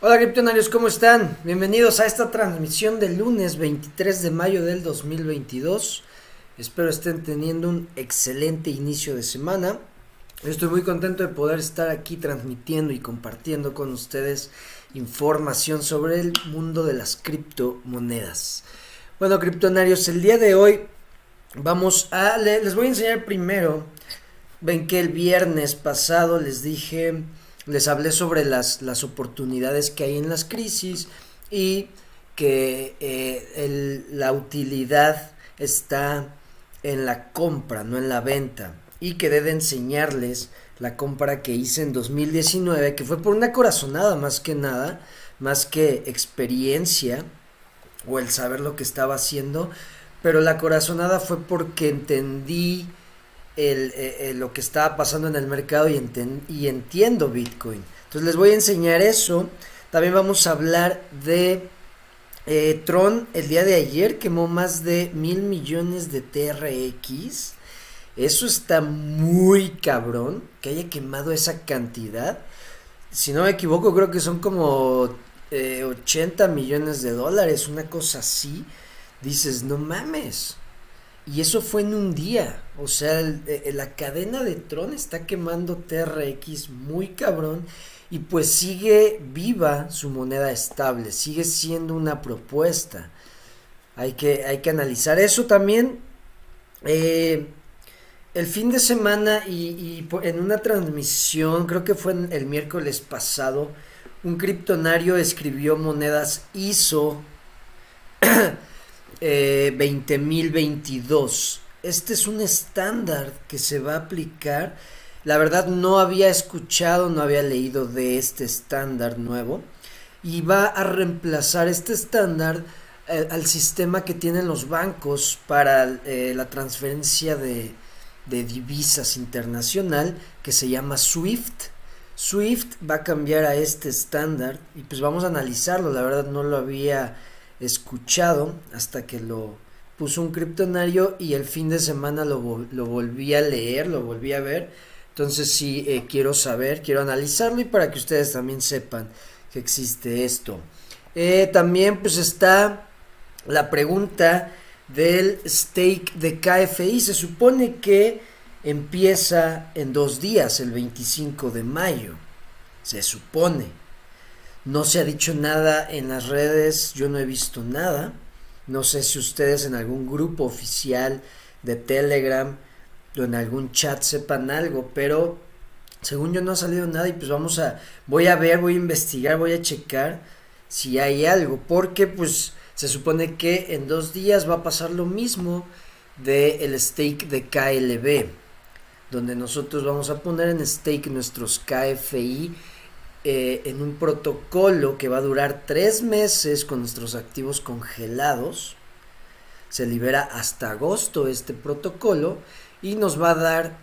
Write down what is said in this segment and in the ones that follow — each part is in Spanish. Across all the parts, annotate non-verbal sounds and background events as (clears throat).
Hola criptonarios, ¿cómo están? Bienvenidos a esta transmisión del lunes 23 de mayo del 2022. Espero estén teniendo un excelente inicio de semana. Estoy muy contento de poder estar aquí transmitiendo y compartiendo con ustedes información sobre el mundo de las criptomonedas. Bueno, criptonarios, el día de hoy vamos a les voy a enseñar primero. Ven que el viernes pasado les dije les hablé sobre las, las oportunidades que hay en las crisis y que eh, la utilidad está en la compra, no en la venta, y que debe enseñarles la compra que hice en 2019, que fue por una corazonada más que nada, más que experiencia o el saber lo que estaba haciendo, pero la corazonada fue porque entendí el, eh, eh, lo que estaba pasando en el mercado y, entiendo Bitcoin. Entonces les voy a enseñar eso. También vamos a hablar de eh, Tron. El día de ayer quemó más de mil millones de TRX. Eso está muy cabrón que haya quemado esa cantidad. Si no me equivoco, creo que son como 80 millones de dólares, una cosa así. Dices, no mames. Y eso fue en un día. O sea, eh, la cadena de Tron está quemando TRX muy cabrón. Y pues sigue viva su moneda estable. Sigue siendo una propuesta. Hay que, hay que analizar eso también. Eh, el fin de semana y, y, en una transmisión, creo que fue el miércoles pasado, un criptonario escribió monedas ISO (clears throat) eh, 20.022. Este es un estándar que se va a aplicar. La verdad no había escuchado, no había leído de este estándar nuevo. Y va a reemplazar este estándar eh, al sistema que tienen los bancos para eh, la transferencia de, de divisas internacional que se llama SWIFT. Swift va a cambiar a este estándar y pues vamos a analizarlo, la verdad no lo había escuchado hasta que lo puso un criptonario y el fin de semana lo, lo volví a leer, lo volví a ver. Entonces sí eh, quiero saber, quiero analizarlo y para que ustedes también sepan que existe esto. Eh, también pues está la pregunta del stake de KFI. Se supone que empieza en dos días, el 25 de mayo. Se supone. No se ha dicho nada en las redes, yo no he visto nada. No sé si ustedes en algún grupo oficial de Telegram o en algún chat sepan algo, pero según yo no ha salido nada y pues vamos a, voy a ver, voy a investigar, voy a checar si hay algo, porque pues se supone que en dos días va a pasar lo mismo de el stake de KLB, donde nosotros vamos a poner en stake nuestros KFI eh, en un protocolo que va a durar tres meses con nuestros activos congelados. Se libera hasta agosto este protocolo y nos va a dar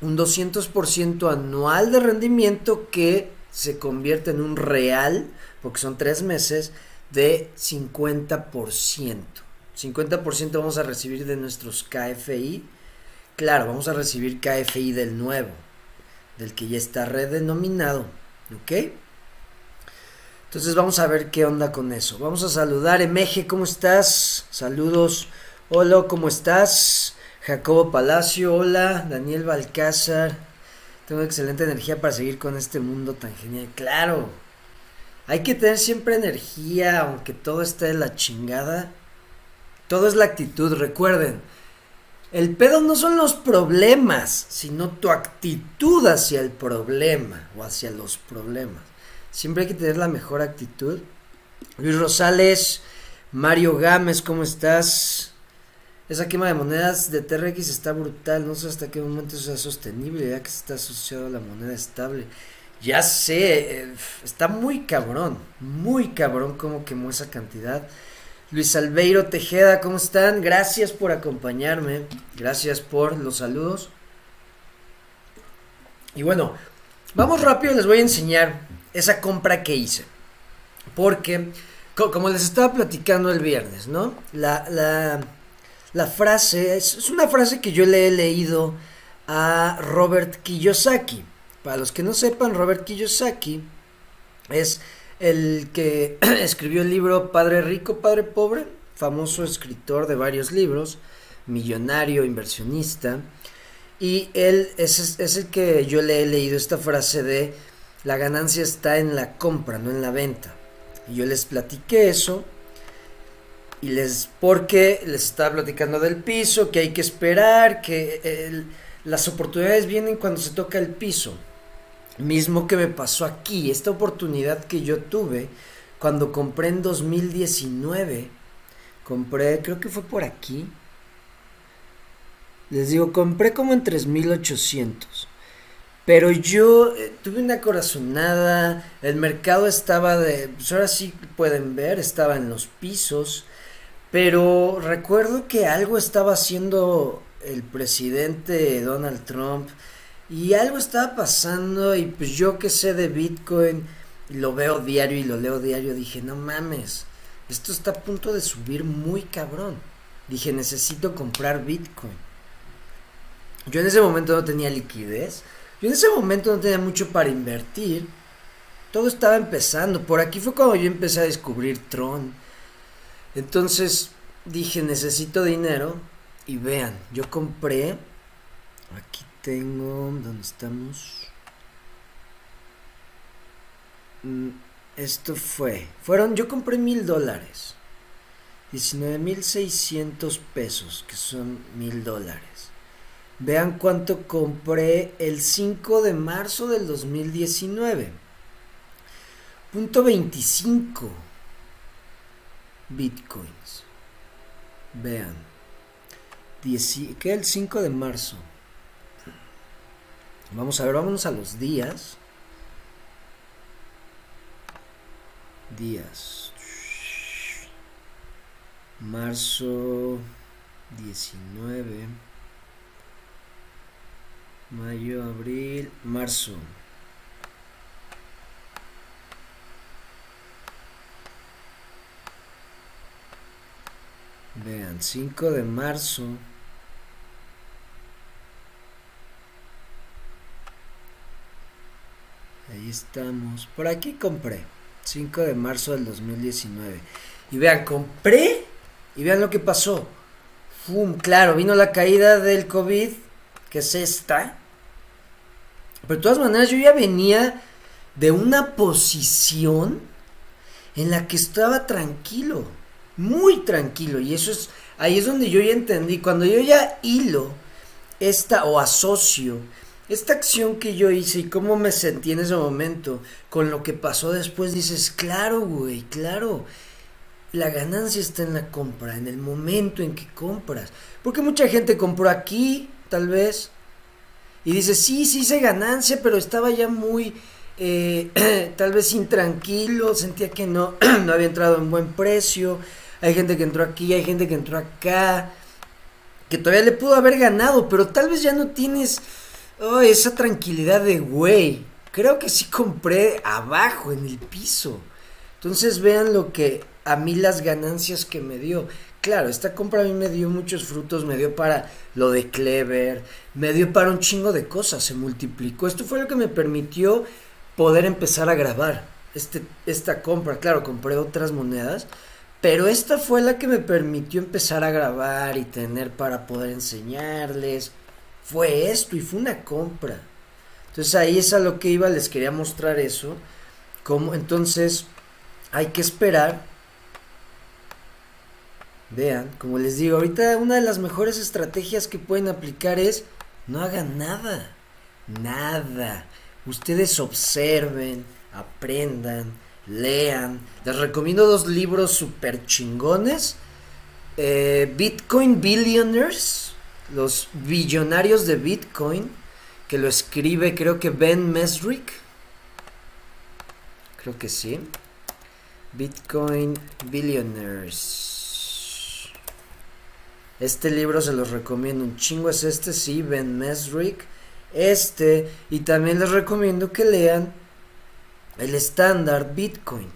un 200% anual de rendimiento que se convierte en un real, porque son tres meses, de 50%. 50% vamos a recibir de nuestros KFI. Claro, vamos a recibir KFI del nuevo, del que ya está redenominado. ¿Ok? Entonces vamos a ver qué onda con eso. Vamos a saludar. Emeje, ¿cómo estás? Saludos. Hola, ¿cómo estás? Jacobo Palacio, hola. Daniel Balcázar. Tengo excelente energía para seguir con este mundo tan genial. Claro. Hay que tener siempre energía, aunque todo esté de la chingada. Todo es la actitud, recuerden. El pedo no son los problemas, sino tu actitud hacia el problema o hacia los problemas. Siempre hay que tener la mejor actitud. Luis Rosales, Mario Gámez, ¿cómo estás? Esa quema de monedas de TRX está brutal, no sé hasta qué momento sea sostenible, ya que está asociado a la moneda estable. Ya sé, eh, está muy cabrón, muy cabrón cómo quemó esa cantidad. Luis Albeiro Tejeda, ¿cómo están? Gracias por acompañarme. Gracias por los saludos. Y bueno, vamos rápido, les voy a enseñar esa compra que hice. Porque, como les estaba platicando el viernes, ¿no? La, la, frase, es una frase que yo le he leído a Robert Kiyosaki. Para los que no sepan, Robert Kiyosaki es el que (clears throat) escribió el libro Padre Rico, Padre Pobre, famoso escritor de varios libros, millonario, inversionista. Y él es, el que yo le he leído esta frase de la ganancia está en la compra, no en la venta. Y yo les platiqué eso. Y les, porque les estaba platicando del piso, que hay que esperar, que las oportunidades vienen cuando se toca el piso. Mismo que me pasó aquí, esta oportunidad que yo tuve cuando compré en 2019. Compré, creo que fue por aquí. Les digo, compré como en 3800. Pero yo eh, tuve una corazonada, el mercado estaba de, pues ahora sí pueden ver, estaba en los pisos, pero recuerdo que algo estaba haciendo el presidente Donald Trump y algo estaba pasando y pues yo que sé de Bitcoin, lo veo diario y lo leo diario, dije, no mames, esto está a punto de subir muy cabrón. Dije, necesito comprar Bitcoin. Yo en ese momento no tenía liquidez yo en ese momento no tenía mucho para invertir. Todo estaba empezando. Por aquí fue cuando yo empecé a descubrir Tron. Entonces dije, necesito dinero. Y vean, yo compré. Aquí tengo. ¿Dónde estamos? Mm, esto fue. Fueron. Yo compré mil dólares. 19 mil 600 pesos, que son mil dólares. Vean cuánto compré el 5 de marzo del 2019. Punto 25 bitcoins. Vean. ¿Qué el 5 de marzo? Vamos a ver, vámonos a los días. Días. Marzo 19 mayo, abril, marzo. Vean, 5 de marzo. Ahí estamos. Por aquí compré. 5 de marzo del 2019. Y vean, compré. Y vean lo que pasó. Fum, claro, vino la caída del COVID, que es esta. Pero de todas maneras yo ya venía de una posición en la que estaba tranquilo, muy tranquilo. Y eso es, ahí es donde yo ya entendí, cuando yo ya hilo esta o asocio esta acción que yo hice y cómo me sentí en ese momento con lo que pasó después, dices, claro, güey, claro. La ganancia está en la compra, en el momento en que compras. Porque mucha gente compró aquí, tal vez, y dice, sí, sí hice ganancia, pero estaba ya muy, eh, (clears throat) tal vez intranquilo, sentía que no, (clears throat) no había entrado en buen precio. Hay gente que entró aquí, hay gente que entró acá, que todavía le pudo haber ganado, pero tal vez ya no tienes oh, esa tranquilidad de, güey, creo que sí compré abajo, en el piso. Entonces vean lo que a mí las ganancias que me dio. Claro, esta compra a mí me dio muchos frutos, me dio para lo de Clever, me dio para un chingo de cosas, se multiplicó. Esto fue lo que me permitió poder empezar a grabar este, esta compra. Claro, compré otras monedas, pero esta fue la que me permitió empezar a grabar y tener para poder enseñarles. Fue esto y fue una compra. Entonces ahí es a lo que iba, les quería mostrar eso. Como, entonces hay que esperar Vean, como les digo, ahorita una de las mejores estrategias que pueden aplicar es no hagan nada, nada. Ustedes observen, aprendan, lean. Les recomiendo dos libros super chingones. Eh, Bitcoin Billionaires, los billonarios de Bitcoin, que lo escribe creo que Ben Mesrick. Creo que sí. Bitcoin Billionaires. Este libro se los recomiendo un chingo. Es este, sí, Ben Mesrick. Este. Y también les recomiendo que lean el estándar Bitcoin.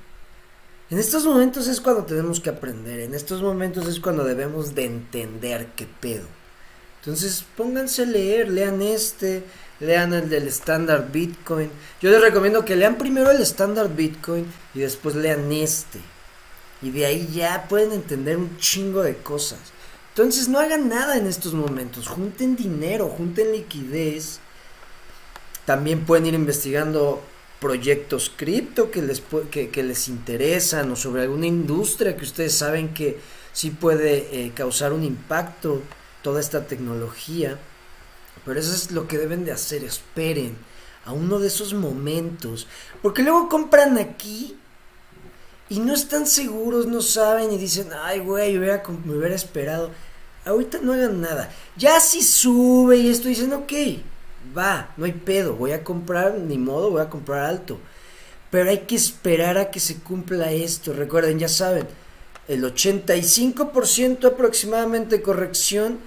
En estos momentos es cuando tenemos que aprender. En estos momentos es cuando debemos de entender qué pedo. Entonces pónganse a leer, lean este, lean el del estándar Bitcoin. Yo les recomiendo que lean primero el estándar Bitcoin y después lean este. Y de ahí ya pueden entender un chingo de cosas. Entonces no hagan nada en estos momentos. Junten dinero, junten liquidez. También pueden ir investigando proyectos cripto que les, que, les interesan o sobre alguna industria que ustedes saben que sí puede eh, causar un impacto toda esta tecnología. Pero eso es lo que deben de hacer, esperen a uno de esos momentos. Porque luego compran aquí y no están seguros, no saben y dicen, ay güey, me hubiera esperado. Ahorita no hagan nada. Ya si sube y esto dicen, ok, va, no hay pedo, voy a comprar, ni modo, voy a comprar alto. Pero hay que esperar a que se cumpla esto. Recuerden, ya saben, el 85% aproximadamente corrección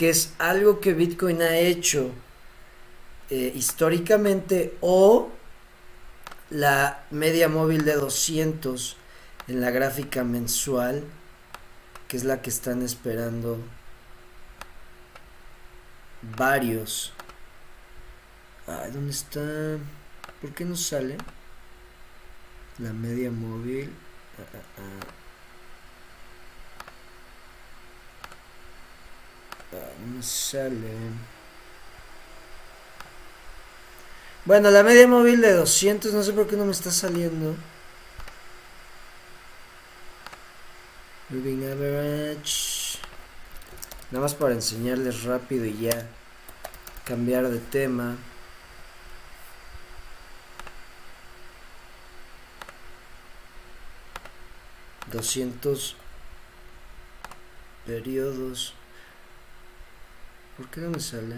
que es algo que Bitcoin ha hecho eh, históricamente o la media móvil de 200 en la gráfica mensual que es la que están esperando varios Ay, ¿dónde está? ¿por qué no sale? la media móvil ah, ah, ah. Me sale. Bueno, la media móvil de 200, no sé por qué no me está saliendo. Moving average. Nada más para enseñarles rápido y ya cambiar de tema. Doscientos periodos. ¿Por qué no me sale?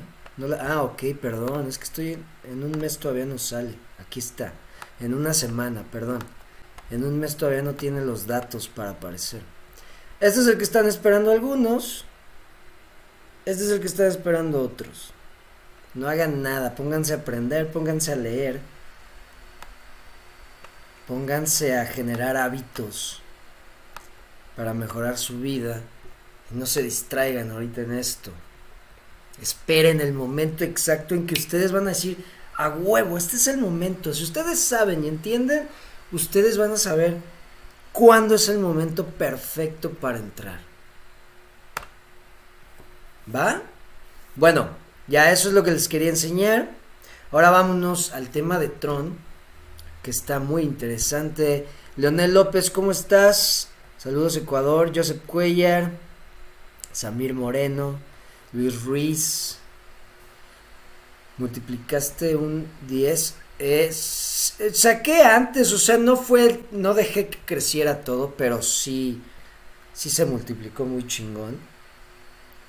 Ah, ok, perdón, es que estoy en, un mes todavía no sale. Aquí está. En una semana, perdón. En un mes todavía no tiene los datos para aparecer. Este es el que están esperando algunos. Este es el que están esperando otros. No hagan nada, pónganse a aprender, pónganse a leer. Pónganse a generar hábitos para mejorar su vida. Y no se distraigan ahorita en esto. Esperen el momento exacto en que ustedes van a decir, a huevo, este es el momento. Si ustedes saben y entienden, ustedes van a saber cuándo es el momento perfecto para entrar. ¿Va? Bueno, ya eso es lo que les quería enseñar. Ahora vámonos al tema de Tron, que está muy interesante. Leonel López, ¿cómo estás? Saludos Ecuador, Joseph Cuellar, Samir Moreno. Luis Ruiz. Multiplicaste un 10. Es, saqué antes, o sea, no fue, no dejé que creciera todo, pero sí, sí se multiplicó muy chingón.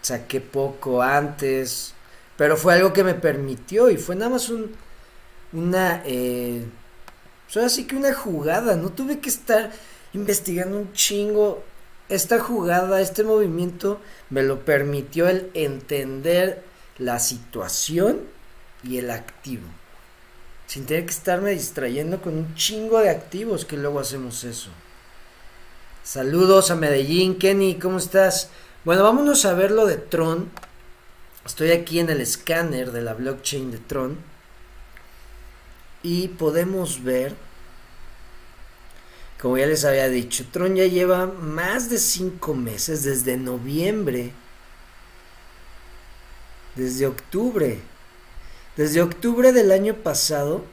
Saqué poco antes, pero fue algo que me permitió y fue nada más un, una, eh, así que una jugada, no tuve que estar investigando un chingo esta jugada, este movimiento me lo permitió el entender la situación y el activo. Sin tener que estarme distrayendo con un chingo de activos que luego hacemos eso. Saludos a Medellín, Kenny, ¿cómo estás? Bueno, vámonos a ver lo de Tron. Estoy aquí en el escáner de la blockchain de Tron. Y podemos ver como ya les había dicho, Tron ya lleva más de cinco meses, desde noviembre, desde octubre, desde octubre del año pasado,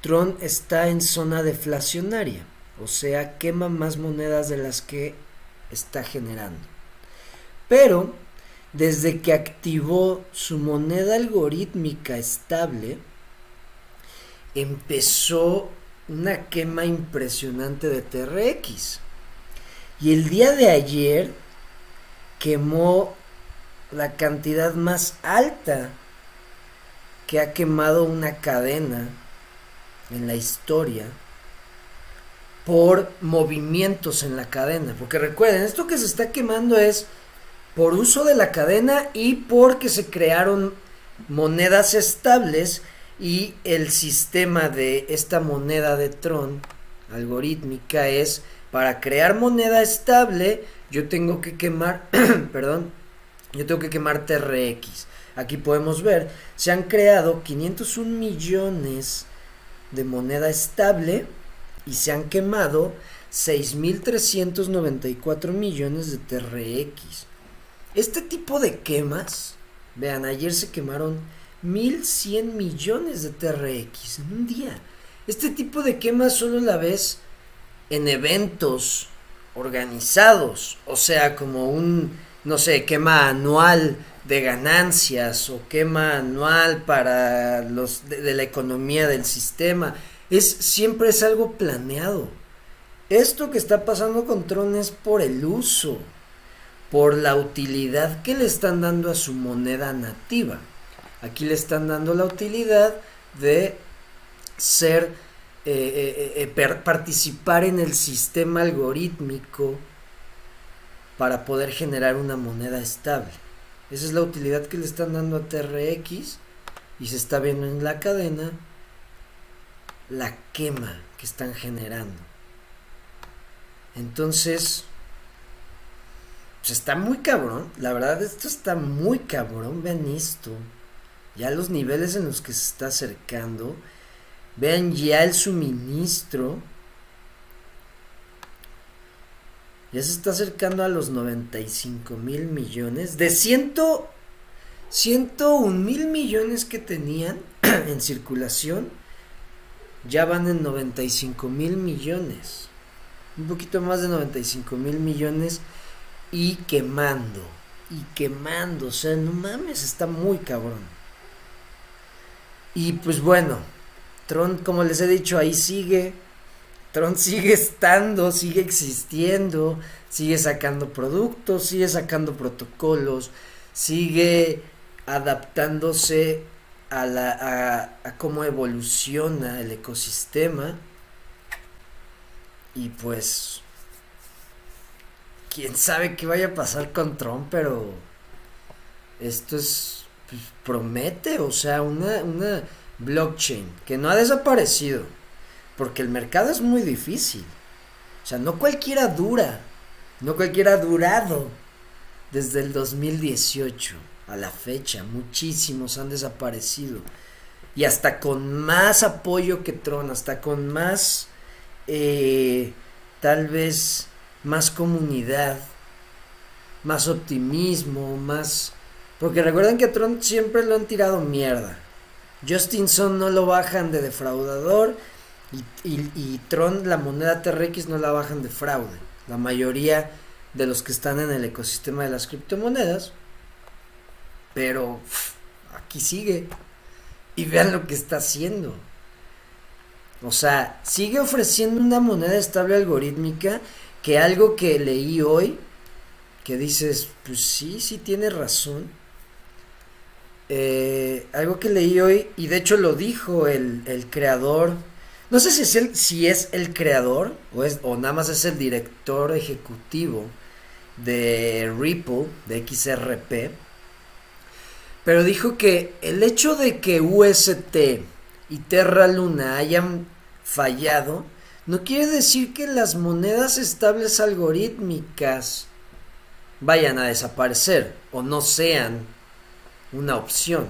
Tron está en zona deflacionaria, o sea, quema más monedas de las que está generando. Pero, desde que activó su moneda algorítmica estable, empezó una quema impresionante de TRX. Y el día de ayer quemó la cantidad más alta que ha quemado una cadena en la historia por movimientos en la cadena. Porque recuerden, esto que se está quemando es por uso de la cadena y porque se crearon monedas estables y el sistema de esta moneda de Tron algorítmica es para crear moneda estable yo tengo que quemar (clears throat) perdón yo tengo que quemar TRX aquí podemos ver, se han creado 501 millones de moneda estable y se han quemado 6.394 millones de TRX. Este tipo de quemas, vean, ayer se quemaron 1.100 millones de TRX en un día. Este tipo de quemas solo la ves en eventos organizados, o sea, como un, no sé, quema anual de ganancias o quema anual para los de, la economía del sistema. Es siempre es algo planeado. Esto que está pasando con Tron es por el uso, por la utilidad que le están dando a su moneda nativa. Aquí le están dando la utilidad de ser, eh, eh, eh, participar en el sistema algorítmico para poder generar una moneda estable. Esa es la utilidad que le están dando a TRX y se está viendo en la cadena la quema que están generando. Entonces, pues está muy cabrón. La verdad, esto está muy cabrón. Vean esto. Ya los niveles en los que se está acercando. Vean ya el suministro. Ya se está acercando a los 95 mil millones. De ciento, 101 mil millones que tenían (clears throat) en circulación. Ya van en 95 mil millones. Un poquito más de 95 mil millones. Y quemando. Y quemando. O sea, no mames, está muy cabrón. Y pues bueno. Tron, como les he dicho, ahí sigue Tron (laughs) sigue estando, sigue existiendo, sigue sacando productos, sigue sacando protocolos, sigue adaptándose a, la, a, cómo evoluciona el ecosistema. Y pues, quién sabe qué vaya a pasar con Tron, pero esto es, pues, promete, o sea, una, una blockchain que no ha desaparecido porque el mercado es muy difícil. O sea, no cualquiera dura. No cualquiera ha durado desde el 2018 a la fecha. Muchísimos han desaparecido. Y hasta con más apoyo que Tron, hasta con más, eh, tal vez, más comunidad, más optimismo, más... Porque recuerden que a Tron siempre lo han tirado mierda. Justinson no lo bajan de defraudador y, Tron, la moneda TRX, no la bajan de fraude. La mayoría de los que están en el ecosistema de las criptomonedas. Pero aquí sigue. Y vean lo que está haciendo. O sea, sigue ofreciendo una moneda estable algorítmica que algo que leí hoy, que dices, pues sí, sí tiene razón. Eh, algo que leí hoy, y de hecho lo dijo el, el creador no sé si es, el, si es el creador o, es, o nada más es el director ejecutivo de Ripple, de XRP, pero dijo que el hecho de que UST y Terra Luna hayan fallado no quiere decir que las monedas estables algorítmicas vayan a desaparecer o no sean una opción.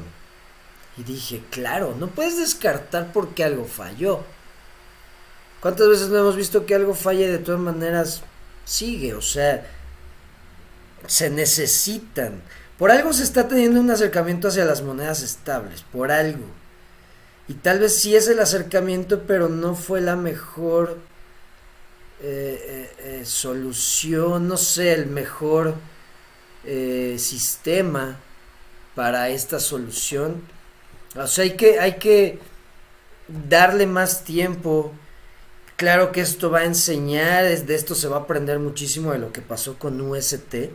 Y dije, claro, no puedes descartar porque algo falló. ¿Cuántas veces no hemos visto que algo falle de todas maneras sigue? O sea, se necesitan. Por algo se está teniendo un acercamiento hacia las monedas estables, por algo. Y tal vez sí es el acercamiento, pero no fue la mejor eh, eh, eh, solución, no sé, el mejor sistema para esta solución. O sea, hay que, hay que darle más tiempo Claro que esto va a enseñar, de esto se va a aprender muchísimo de lo que pasó con UST.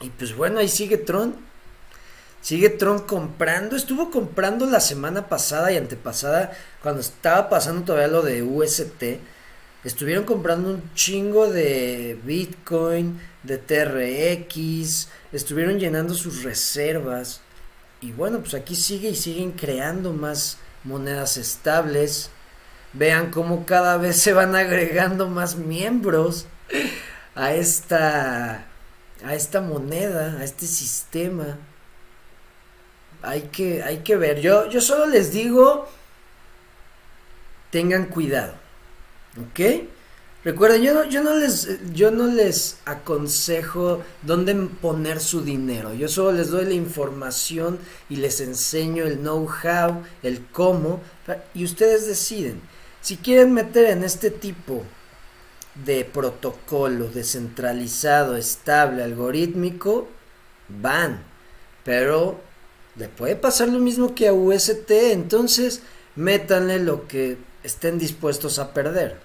Y pues bueno, ahí sigue Tron. Sigue Tron comprando. Estuvo comprando la semana pasada y antepasada, cuando estaba pasando todavía lo de UST. Estuvieron comprando un chingo de Bitcoin, de TRX. Estuvieron llenando sus reservas. Y bueno, pues aquí sigue y siguen creando más monedas estables. Vean cómo cada (laughs) vez se van agregando más miembros a esta a esta moneda, a este sistema. hay que, hay que ver. Yo, yo solo les digo, tengan cuidado, ¿ok? Recuerden, yo no, yo no les, yo no les aconsejo dónde poner su dinero. Yo solo les doy la información y les enseño el know-how, el cómo, y ustedes deciden. Si quieren meter en este tipo de protocolo descentralizado, estable, algorítmico, van. Pero le puede pasar lo mismo que a UST, entonces métanle lo que estén dispuestos a perder.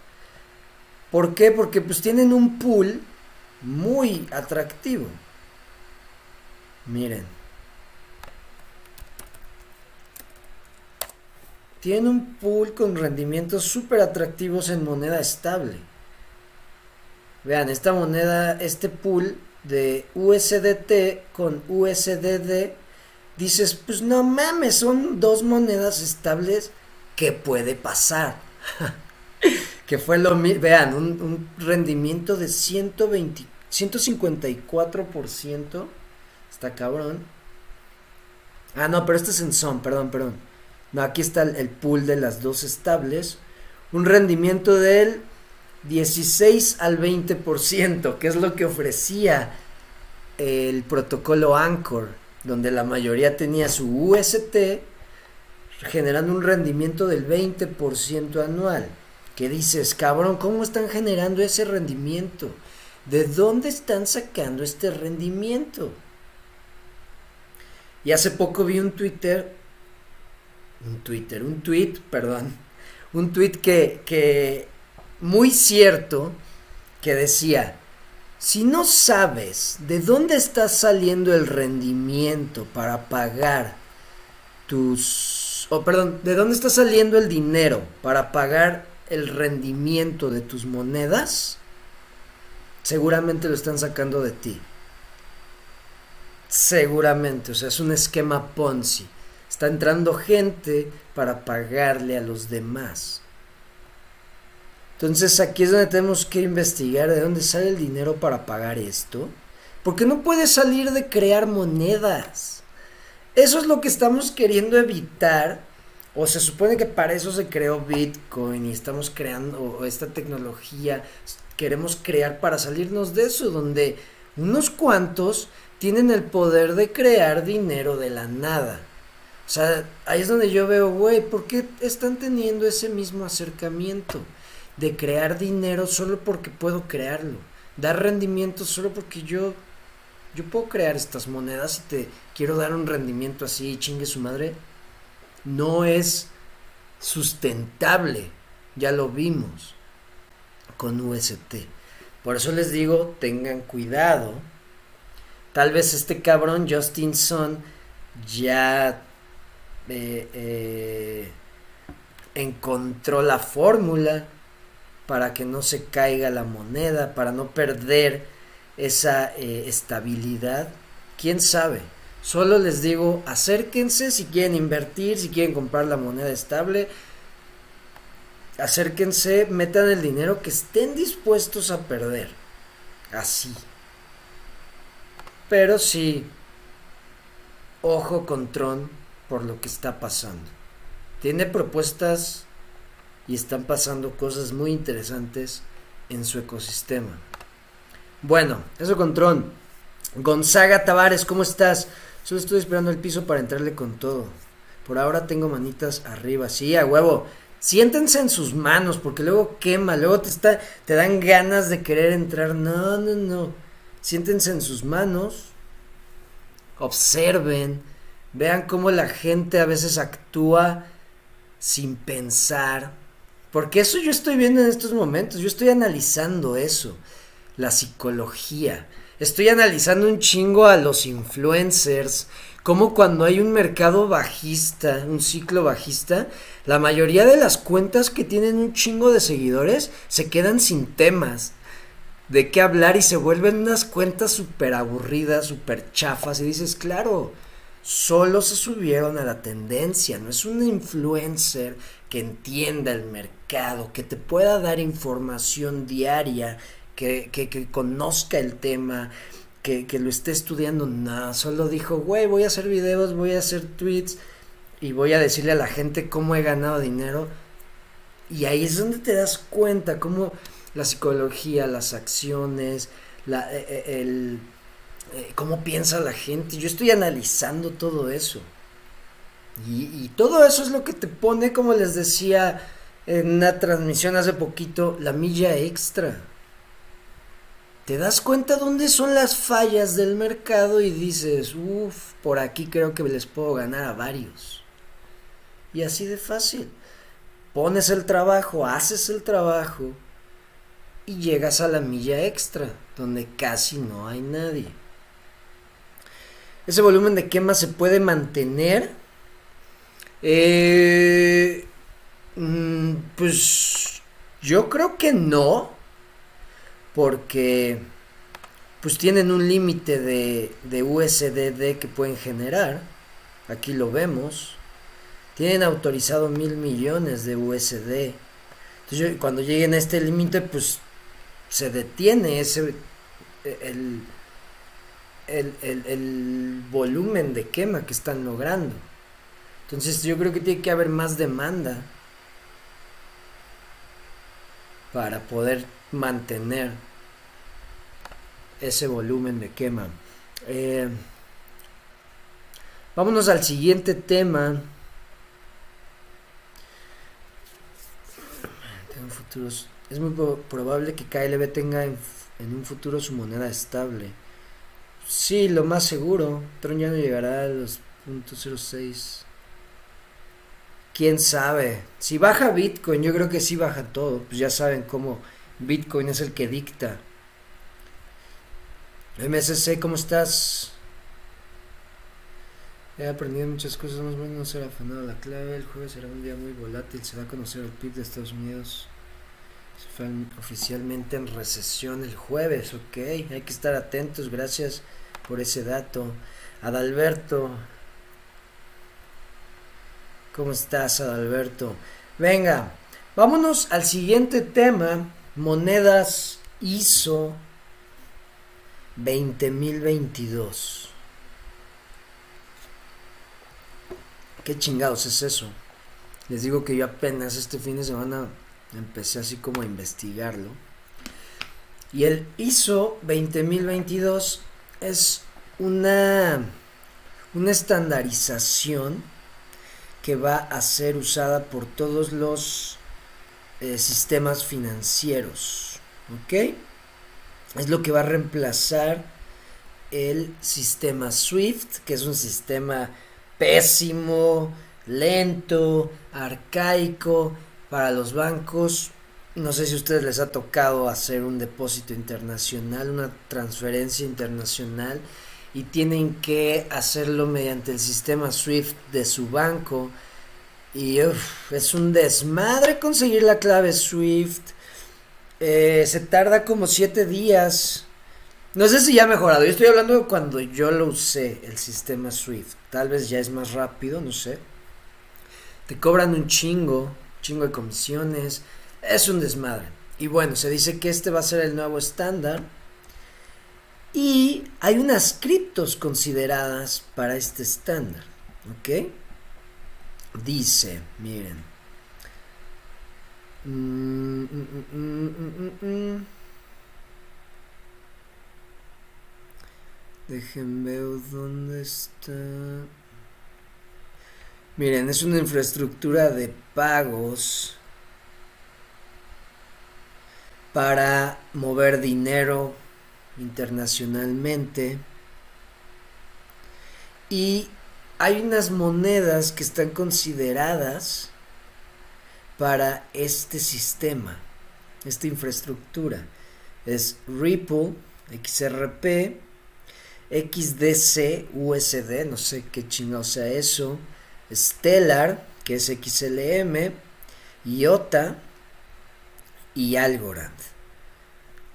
¿Por qué? Porque pues tienen un pool muy atractivo. Miren. Tienen un pool con rendimientos súper atractivos en moneda estable. Vean, esta moneda, este pool de USDT con USDD, dices, pues no mames, son dos monedas estables, ¿qué puede pasar? (laughs) que fue lo mismo, vean, un, rendimiento de 120, 154%, está cabrón. Ah, no, pero este es en son, perdón, perdón. No, aquí está el, el pool de las dos estables. Un rendimiento del 16 al 20%, que es lo que ofrecía el protocolo Anchor, donde la mayoría tenía su UST, generando un rendimiento del 20% anual. Que dices, cabrón, ¿cómo están generando ese rendimiento? ¿De dónde están sacando este rendimiento? Y hace poco vi un Twitter, un Twitter, un tweet, (laughs) perdón, un tweet que, que muy cierto que decía, si no sabes de dónde está saliendo el rendimiento para pagar tus... o perdón, de dónde está saliendo el dinero para pagar el rendimiento de tus monedas, seguramente lo están sacando de ti. Seguramente, o sea, es un esquema Ponzi. Está entrando gente para pagarle a los demás. Entonces aquí es donde tenemos que investigar de dónde sale el dinero para pagar esto. Porque no puede salir de crear monedas. Eso es lo que estamos queriendo evitar. O se supone que para eso se creó Bitcoin y estamos creando esta tecnología. Queremos crear para salirnos de eso, donde unos cuantos tienen el poder de crear dinero de la nada. O sea, ahí es donde yo veo, güey, ¿por qué están teniendo ese mismo acercamiento? de crear dinero solo porque puedo crearlo, dar rendimiento solo porque yo yo puedo crear estas monedas y te quiero dar un rendimiento así, chingue su madre. No es sustentable, ya lo vimos con UST. Por eso les digo, tengan cuidado. Tal vez este cabrón Justin Sun ya eh, eh, encontró la fórmula para que no se caiga la moneda, para no perder esa eh, estabilidad. ¿Quién sabe? Solo les digo, acérquense si quieren invertir, si quieren comprar la moneda estable. Acérquense, metan el dinero que estén dispuestos a perder. Así. Pero sí, ojo con Tron por lo que está pasando. Tiene propuestas y están pasando cosas muy interesantes en su ecosistema. Bueno, eso con Tron. Gonzaga Tavares, ¿cómo estás? Solo estoy esperando el piso para entrarle con todo. Por ahora tengo manitas arriba. Sí, a huevo. Siéntense en sus manos porque luego quema, luego te, está, te dan ganas de querer entrar. No, no, no. Siéntense en sus manos. Observen. Vean cómo la gente a veces actúa sin pensar porque eso yo estoy viendo en estos momentos, yo estoy analizando eso, la psicología. Estoy analizando un chingo a los influencers, como cuando hay un mercado bajista, un ciclo bajista, la mayoría de las cuentas que tienen un chingo de seguidores se quedan sin temas de qué hablar y se vuelven unas cuentas súper aburridas, súper chafas y dices, claro, solo se subieron a la tendencia, no es un influencer que entienda el mercado, que te pueda dar información diaria, que, conozca el tema, que, lo esté estudiando, no, solo dijo, güey, voy a hacer videos, voy a hacer tweets y voy a decirle a la gente cómo he ganado dinero. Y ahí es donde te das cuenta cómo la psicología, las acciones, e, e, el, eh, cómo piensa la gente. Yo estoy analizando todo eso. Y, y, todo eso es lo que te pone, como les decía en una transmisión hace poquito, la milla extra. Te das cuenta dónde son las fallas del mercado y dices, uff, por aquí creo que les puedo ganar a varios. Y así de fácil. Pones el trabajo, haces el trabajo y llegas a la milla extra, donde casi no hay nadie. Ese volumen de quema se puede mantener. Eh, mm, pues yo creo que no, porque pues tienen un límite de, de USDD que pueden generar. Aquí lo vemos. Tienen autorizado mil millones de USD. Entonces cuando lleguen a este límite, pues se detiene ese el, el, el, volumen de quema que están logrando. Entonces yo creo que tiene que haber más demanda para poder mantener ese volumen de quema. Eh, vámonos al siguiente tema. Futuros. Es muy probable que KLB tenga en, un futuro su moneda estable. Sí, lo más seguro. Tron ya no llegará a los .06. Quién sabe. Si baja Bitcoin, yo creo que sí baja todo. Pues ya saben cómo Bitcoin es el que dicta. MSC, ¿cómo estás? He aprendido muchas cosas, más o menos no ser afanado. La clave el jueves será un día muy volátil. Se va a conocer el PIB de Estados Unidos. Se fue oficialmente en recesión el jueves, ok. Hay que estar atentos, gracias por ese dato. Adalberto. ¿Cómo estás, Adalberto? Venga, vámonos al siguiente tema. Monedas ISO 20022. ¿Qué chingados es eso? Les digo que yo apenas este fin de semana empecé así como a investigarlo. Y el ISO 20022 es una, una estandarización que va a ser usada por todos los eh, sistemas financieros. ¿Ok? Es lo que va a reemplazar el sistema SWIFT, que es un sistema pésimo, lento, arcaico para los bancos. No sé si a ustedes les ha tocado hacer un depósito internacional, una transferencia internacional y tienen que hacerlo mediante el sistema SWIFT de su banco. Y es un desmadre conseguir la clave SWIFT eh, se tarda como 7 días. No sé si ya ha mejorado. Yo estoy hablando cuando yo lo usé, el sistema Swift. Tal vez ya es más rápido, no sé. Te cobran un chingo, chingo de comisiones. Es un desmadre. Y bueno, se dice que este va a ser el nuevo estándar. Y hay unas criptos consideradas para este estándar. ¿Ok? Dice, miren. Mm, mm, mm, Dejen ver dónde está. Miren, es una infraestructura de pagos para mover dinero internacionalmente. Y hay unas monedas que están consideradas para este sistema, esta infraestructura. Es Ripple, XRP, XDC, USD, no sé qué chingado sea eso, Stellar, que es XLM, IOTA y Algorand.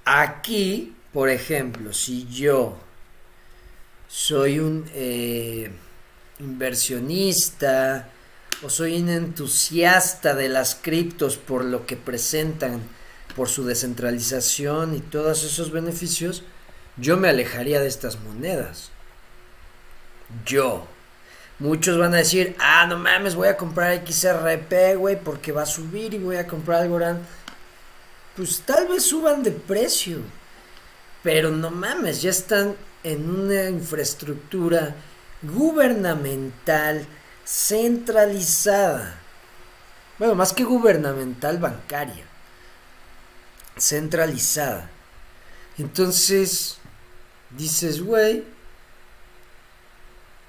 Aquí, por ejemplo, si yo soy un eh, inversionista, o soy un entusiasta de las criptos por lo que presentan, por su descentralización y todos esos beneficios, yo me alejaría de estas monedas. Yo. Muchos van a decir, ah, no mames, voy a comprar XRP, güey, porque va a subir y voy a comprar Algorand. Pues tal vez suban de precio. Pero no mames, ya están en una infraestructura gubernamental centralizada. Bueno, más que gubernamental, bancaria. Centralizada. Entonces, dices, güey,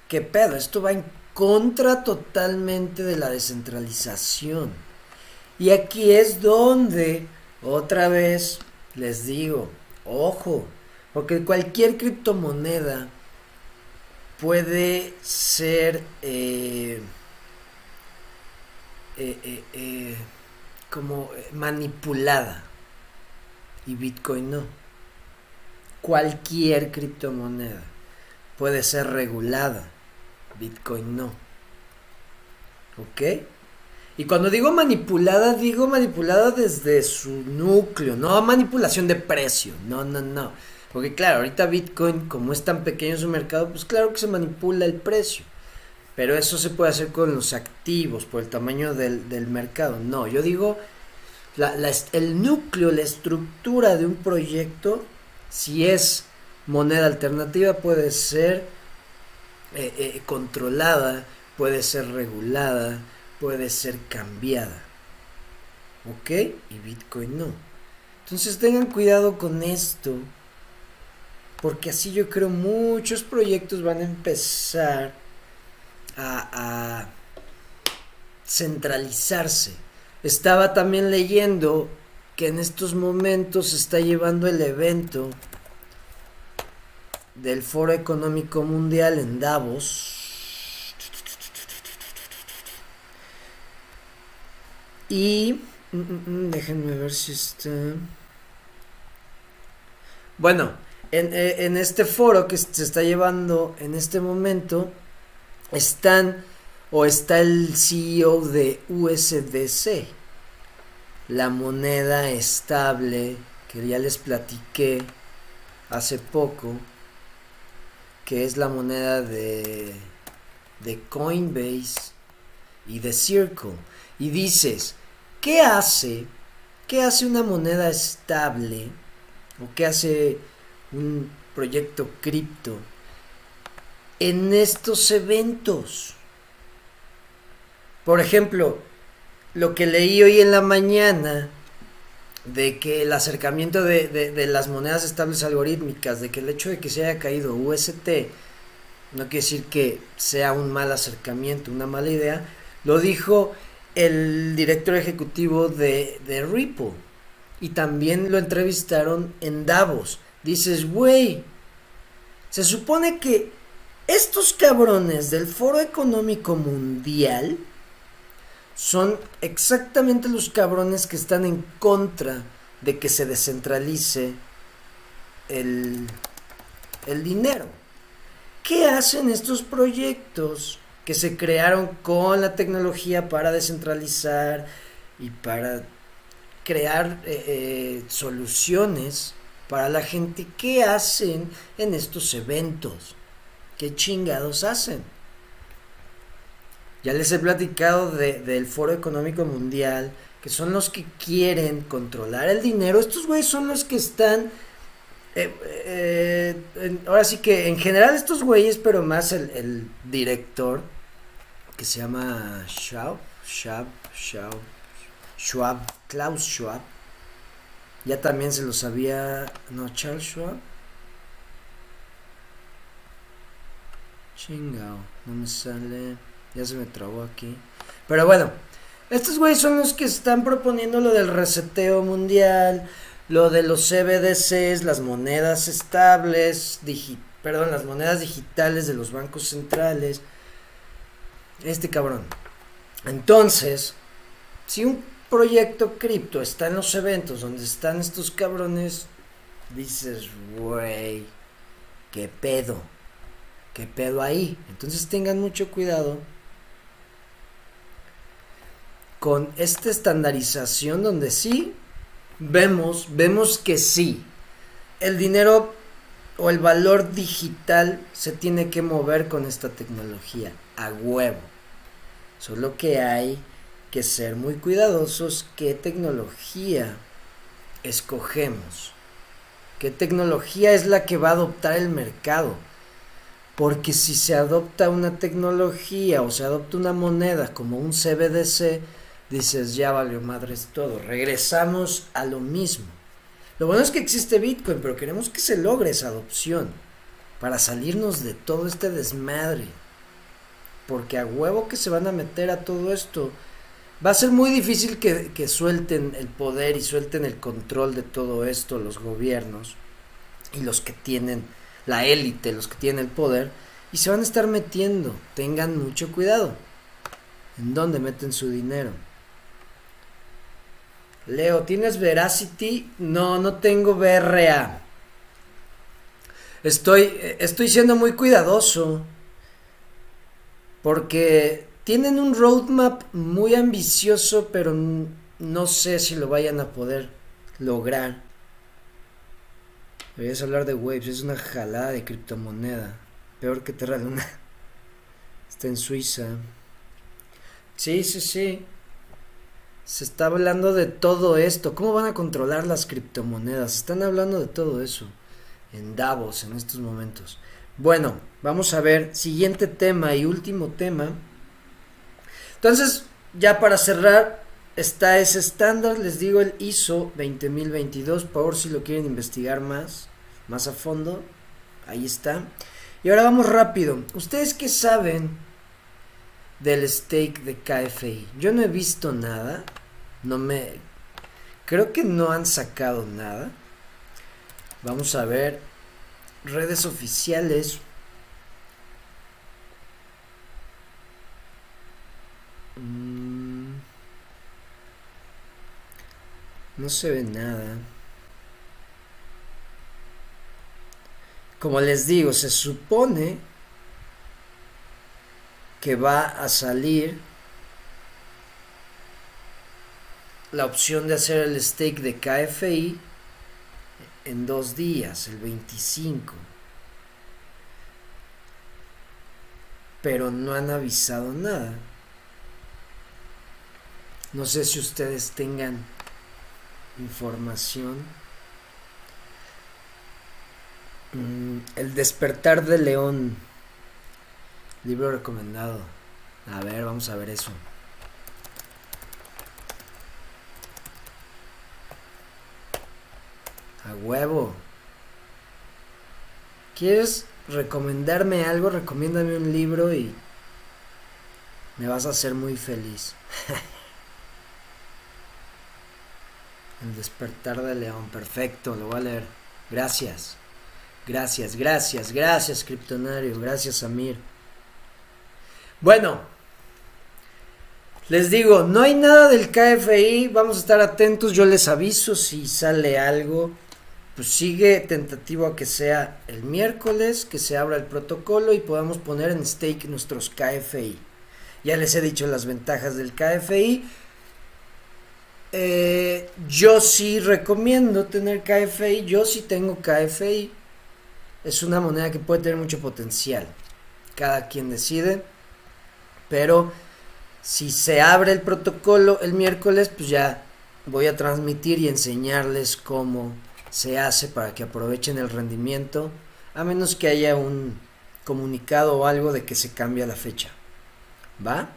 ¿qué pedo? Esto va en contra totalmente de la descentralización. Y aquí es donde, otra vez, les digo, ojo, porque cualquier criptomoneda puede ser eh, eh, eh, como manipulada y Bitcoin no. Cualquier criptomoneda puede ser regulada, Bitcoin no. ¿Ok? Y cuando digo manipulada, digo manipulada desde su núcleo, no manipulación de precio, no, no, no. Porque claro, ahorita Bitcoin, como es tan pequeño su mercado, pues claro que se manipula el precio. Pero eso se puede hacer con los activos, por el tamaño del, del mercado. No, yo digo el núcleo, la estructura de un proyecto, si es moneda alternativa, puede ser eh, eh, controlada, puede ser regulada, puede ser cambiada. ¿Ok? Y Bitcoin no. Entonces tengan cuidado con esto, porque así yo creo muchos proyectos van a empezar a, a centralizarse estaba también leyendo que en estos momentos se está llevando el evento del Foro Económico Mundial en Davos. Y mm, mm, mm, déjenme ver si está. Bueno, en, eh, en, este foro que se está llevando en este momento están o está el CEO de USDC, la moneda estable que ya les platiqué hace poco, que es la moneda de, de Coinbase y de Circle. Y dices, ¿qué hace? ¿Qué hace una moneda estable? ¿O qué hace un proyecto cripto en estos eventos? Por ejemplo, lo que leí hoy en la mañana de que el acercamiento de, las monedas estables algorítmicas, de que el hecho de que se haya caído UST, no quiere decir que sea un mal acercamiento, una mala idea, lo dijo el director ejecutivo de, de Ripple. Y también lo entrevistaron en Davos. Dices, güey, se supone que estos cabrones del Foro Económico Mundial son exactamente los cabrones que están en contra de que se descentralice el, el dinero. ¿Qué hacen estos proyectos que se crearon con la tecnología para descentralizar y para crear eh, eh, soluciones para la gente? ¿Qué hacen en estos eventos? ¿Qué chingados hacen? Ya les he platicado del Foro Económico Mundial, que son los que quieren controlar el dinero. Estos güeyes son los que están... Eh, eh, ahora sí que en general estos güeyes, pero más el, director, que se llama Schwab, Schwab, Schwab, Schwab, Klaus Schwab. Ya también se lo sabía, no, Charles Schwab. Chingao, no me sale. Ya se me trabó aquí. Pero bueno, estos güeyes son los que están proponiendo lo del reseteo mundial, lo de los CBDCs, las monedas estables, perdón, las monedas digitales de los bancos centrales. Este cabrón. Entonces, si un proyecto cripto está en los eventos donde están estos cabrones, dices, güey, qué pedo, qué pedo ahí. Entonces tengan mucho cuidado con esta estandarización donde sí vemos, vemos que sí, el dinero o el valor digital se tiene que mover con esta tecnología, a huevo. Solo que hay que ser muy cuidadosos qué tecnología escogemos. ¿Qué tecnología es la que va a adoptar el mercado? Porque si se adopta una tecnología o se adopta una moneda como un CBDC, dices, ya valió madres todo. Regresamos a lo mismo. Lo bueno es que existe Bitcoin, pero queremos que se logre esa adopción para salirnos de todo este desmadre. Porque a huevo que se van a meter a todo esto. Va a ser muy difícil que, que suelten el poder y suelten el control de todo esto los gobiernos y los que tienen la élite, los que tienen el poder, y se van a estar metiendo. Tengan mucho cuidado. ¿En dónde meten su dinero? Leo, ¿tienes Veracity? No, no tengo BRA. Estoy, estoy siendo muy cuidadoso. Porque tienen un roadmap muy ambicioso, pero no sé si lo vayan a poder lograr. Deberías hablar de Waves, es una jalada de criptomoneda. Peor que Terra Luna. (laughs) Está en Suiza. Sí, sí, sí. Se está hablando de todo esto. ¿Cómo van a controlar las criptomonedas? Están hablando de todo eso en Davos en estos momentos. Bueno, vamos a ver siguiente tema y último tema. Entonces, ya para cerrar, está ese estándar, les digo el ISO 20022, por si lo quieren investigar más, más a fondo. Ahí está. Y ahora vamos rápido. ¿Ustedes qué saben del stake de KFI. Yo no he visto nada. No me... Creo que no han sacado nada. Vamos a ver. Redes oficiales. Mm. No se ve nada. Como les digo, se supone que va a salir la opción de hacer el stake de KFI en dos días, el 25. Pero no han avisado nada. No sé si ustedes tengan información. Mm, el despertar de león. Libro recomendado. A ver, vamos a ver eso. A huevo. ¿Quieres recomendarme algo? Recomiéndame un libro y me vas a hacer muy feliz. (laughs) El despertar de león, perfecto, lo voy a leer. Gracias. Gracias, gracias, gracias, Kryptonario. Gracias, Amir. Bueno, les digo, no hay nada del KFI, vamos a estar atentos, yo les aviso si sale algo. Pues sigue tentativo a que sea el miércoles, que se abra el protocolo y podamos poner en stake nuestros KFI. Ya les he dicho las ventajas del KFI. Eh, yo sí recomiendo tener KFI, yo sí tengo KFI. Es una moneda que puede tener mucho potencial. Cada quien decide. Pero si se abre el protocolo el miércoles, pues ya voy a transmitir y enseñarles cómo se hace para que aprovechen el rendimiento, a menos que haya un comunicado o algo de que se cambia la fecha. ¿Va?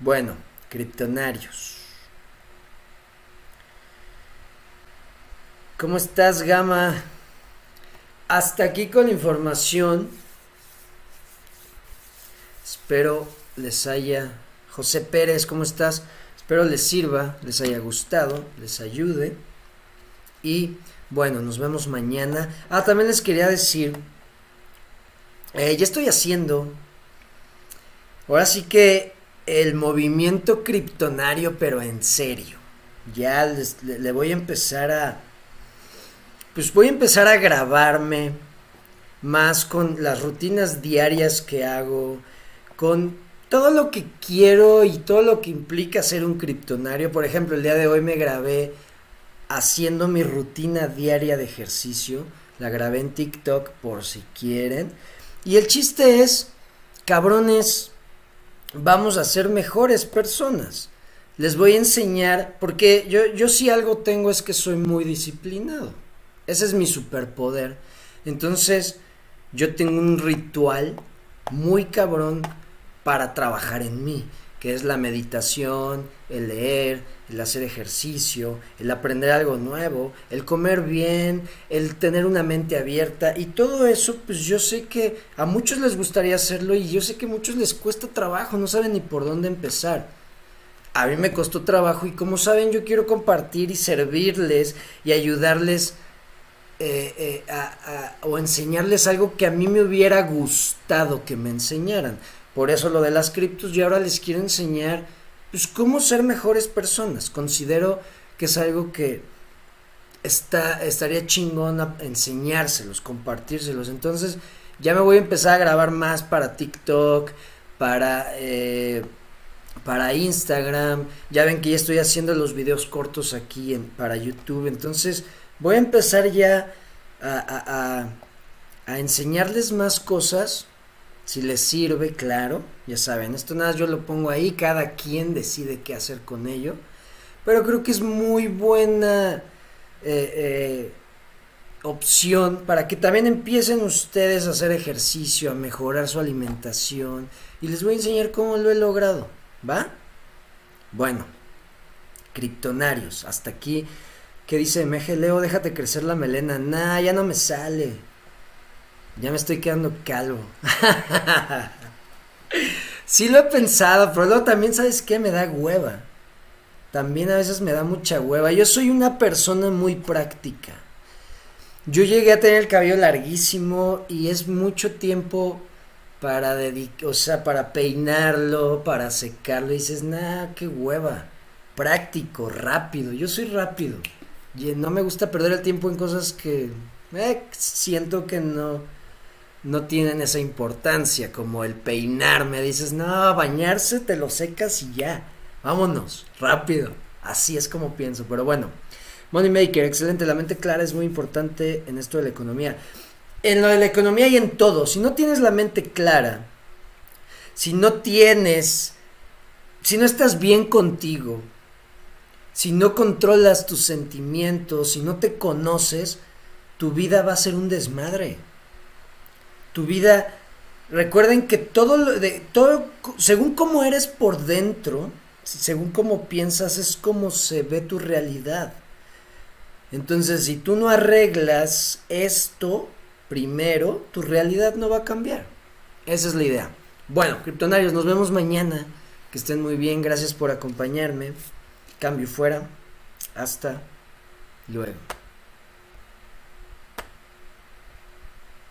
Bueno, criptonarios. ¿Cómo estás, Gama? Hasta aquí con información Espero les haya... José Pérez, ¿cómo estás? Espero les sirva, les haya gustado, les ayude. Y bueno, nos vemos mañana. Ah, también les quería decir, eh, ya estoy haciendo, ahora sí que el movimiento criptonario, pero en serio. Ya le, le voy a empezar a... Pues voy a empezar a grabarme más con las rutinas diarias que hago con todo lo que quiero y todo lo que implica ser un criptonario. Por ejemplo, el día de hoy me grabé haciendo mi rutina diaria de ejercicio La grabé en TikTok por si quieren. Y el chiste es, cabrones, vamos a ser mejores personas. Les voy a enseñar, porque yo, yo si algo tengo es que soy muy disciplinado. Ese es mi superpoder. Entonces, yo tengo un ritual muy cabrón para trabajar en mí, que es la meditación, el leer, el hacer ejercicio, el aprender algo nuevo, el comer bien, el tener una mente abierta y todo eso, pues yo sé que a muchos les gustaría hacerlo y yo sé que a muchos les cuesta trabajo, no saben ni por dónde empezar. A mí me costó trabajo y como saben yo quiero compartir y servirles y ayudarles eh, eh, o enseñarles algo que a mí me hubiera gustado que me enseñaran. Por eso lo de las criptos y ahora les quiero enseñar pues cómo ser mejores personas. Considero que es algo que está, estaría chingón enseñárselos, compartírselos. Entonces ya me voy a empezar a grabar más para TikTok, para, eh, para Instagram. Ya ven que ya estoy haciendo los videos cortos aquí en, para YouTube. Entonces voy a empezar ya a, enseñarles más cosas si les sirve, claro, ya saben, esto nada, yo lo pongo ahí, cada quien decide qué hacer con ello. Pero creo que es muy buena eh, eh, opción para que también empiecen ustedes a hacer ejercicio, a mejorar su alimentación. Y les voy a enseñar cómo lo he logrado, ¿va? Bueno, criptonarios, hasta aquí. ¿Qué dice Meje Leo? Déjate crecer la melena. Nah, ya no me sale. Ya me estoy quedando calvo. (laughs) sí lo he pensado, pero luego también sabes qué me da hueva. También a veces me da mucha hueva. Yo soy una persona muy práctica. Yo llegué a tener el cabello larguísimo y es mucho tiempo para dedicar, o sea, para peinarlo, para secarlo. Y dices, nah, qué hueva. Práctico, rápido. Yo soy rápido. Y no me gusta perder el tiempo en cosas que eh, siento que no, no tienen esa importancia como el peinarme. Dices, no, bañarse, te lo secas y ya. Vámonos, rápido. Así es como pienso. Pero bueno, Moneymaker, excelente. La mente clara es muy importante en esto de la economía. En lo de la economía y en todo. Si no tienes la mente clara, si no tienes, si no estás bien contigo, si no controlas tus sentimientos, si no te conoces, tu vida va a ser un desmadre tu vida, recuerden que todo, lo de, todo, según cómo eres por dentro, según cómo piensas, es como se ve tu realidad. Entonces, si tú no arreglas esto primero, tu realidad no va a cambiar. Esa es la idea. Bueno, criptonarios, nos vemos mañana. Que estén muy bien, gracias por acompañarme. Cambio fuera. Hasta luego.